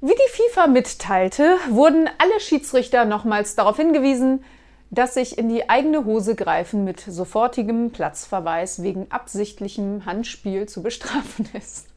Wie die FIFA mitteilte, wurden alle Schiedsrichter nochmals darauf hingewiesen, dass sich in die eigene Hose greifen mit sofortigem Platzverweis wegen absichtlichem Handspiel zu bestrafen ist.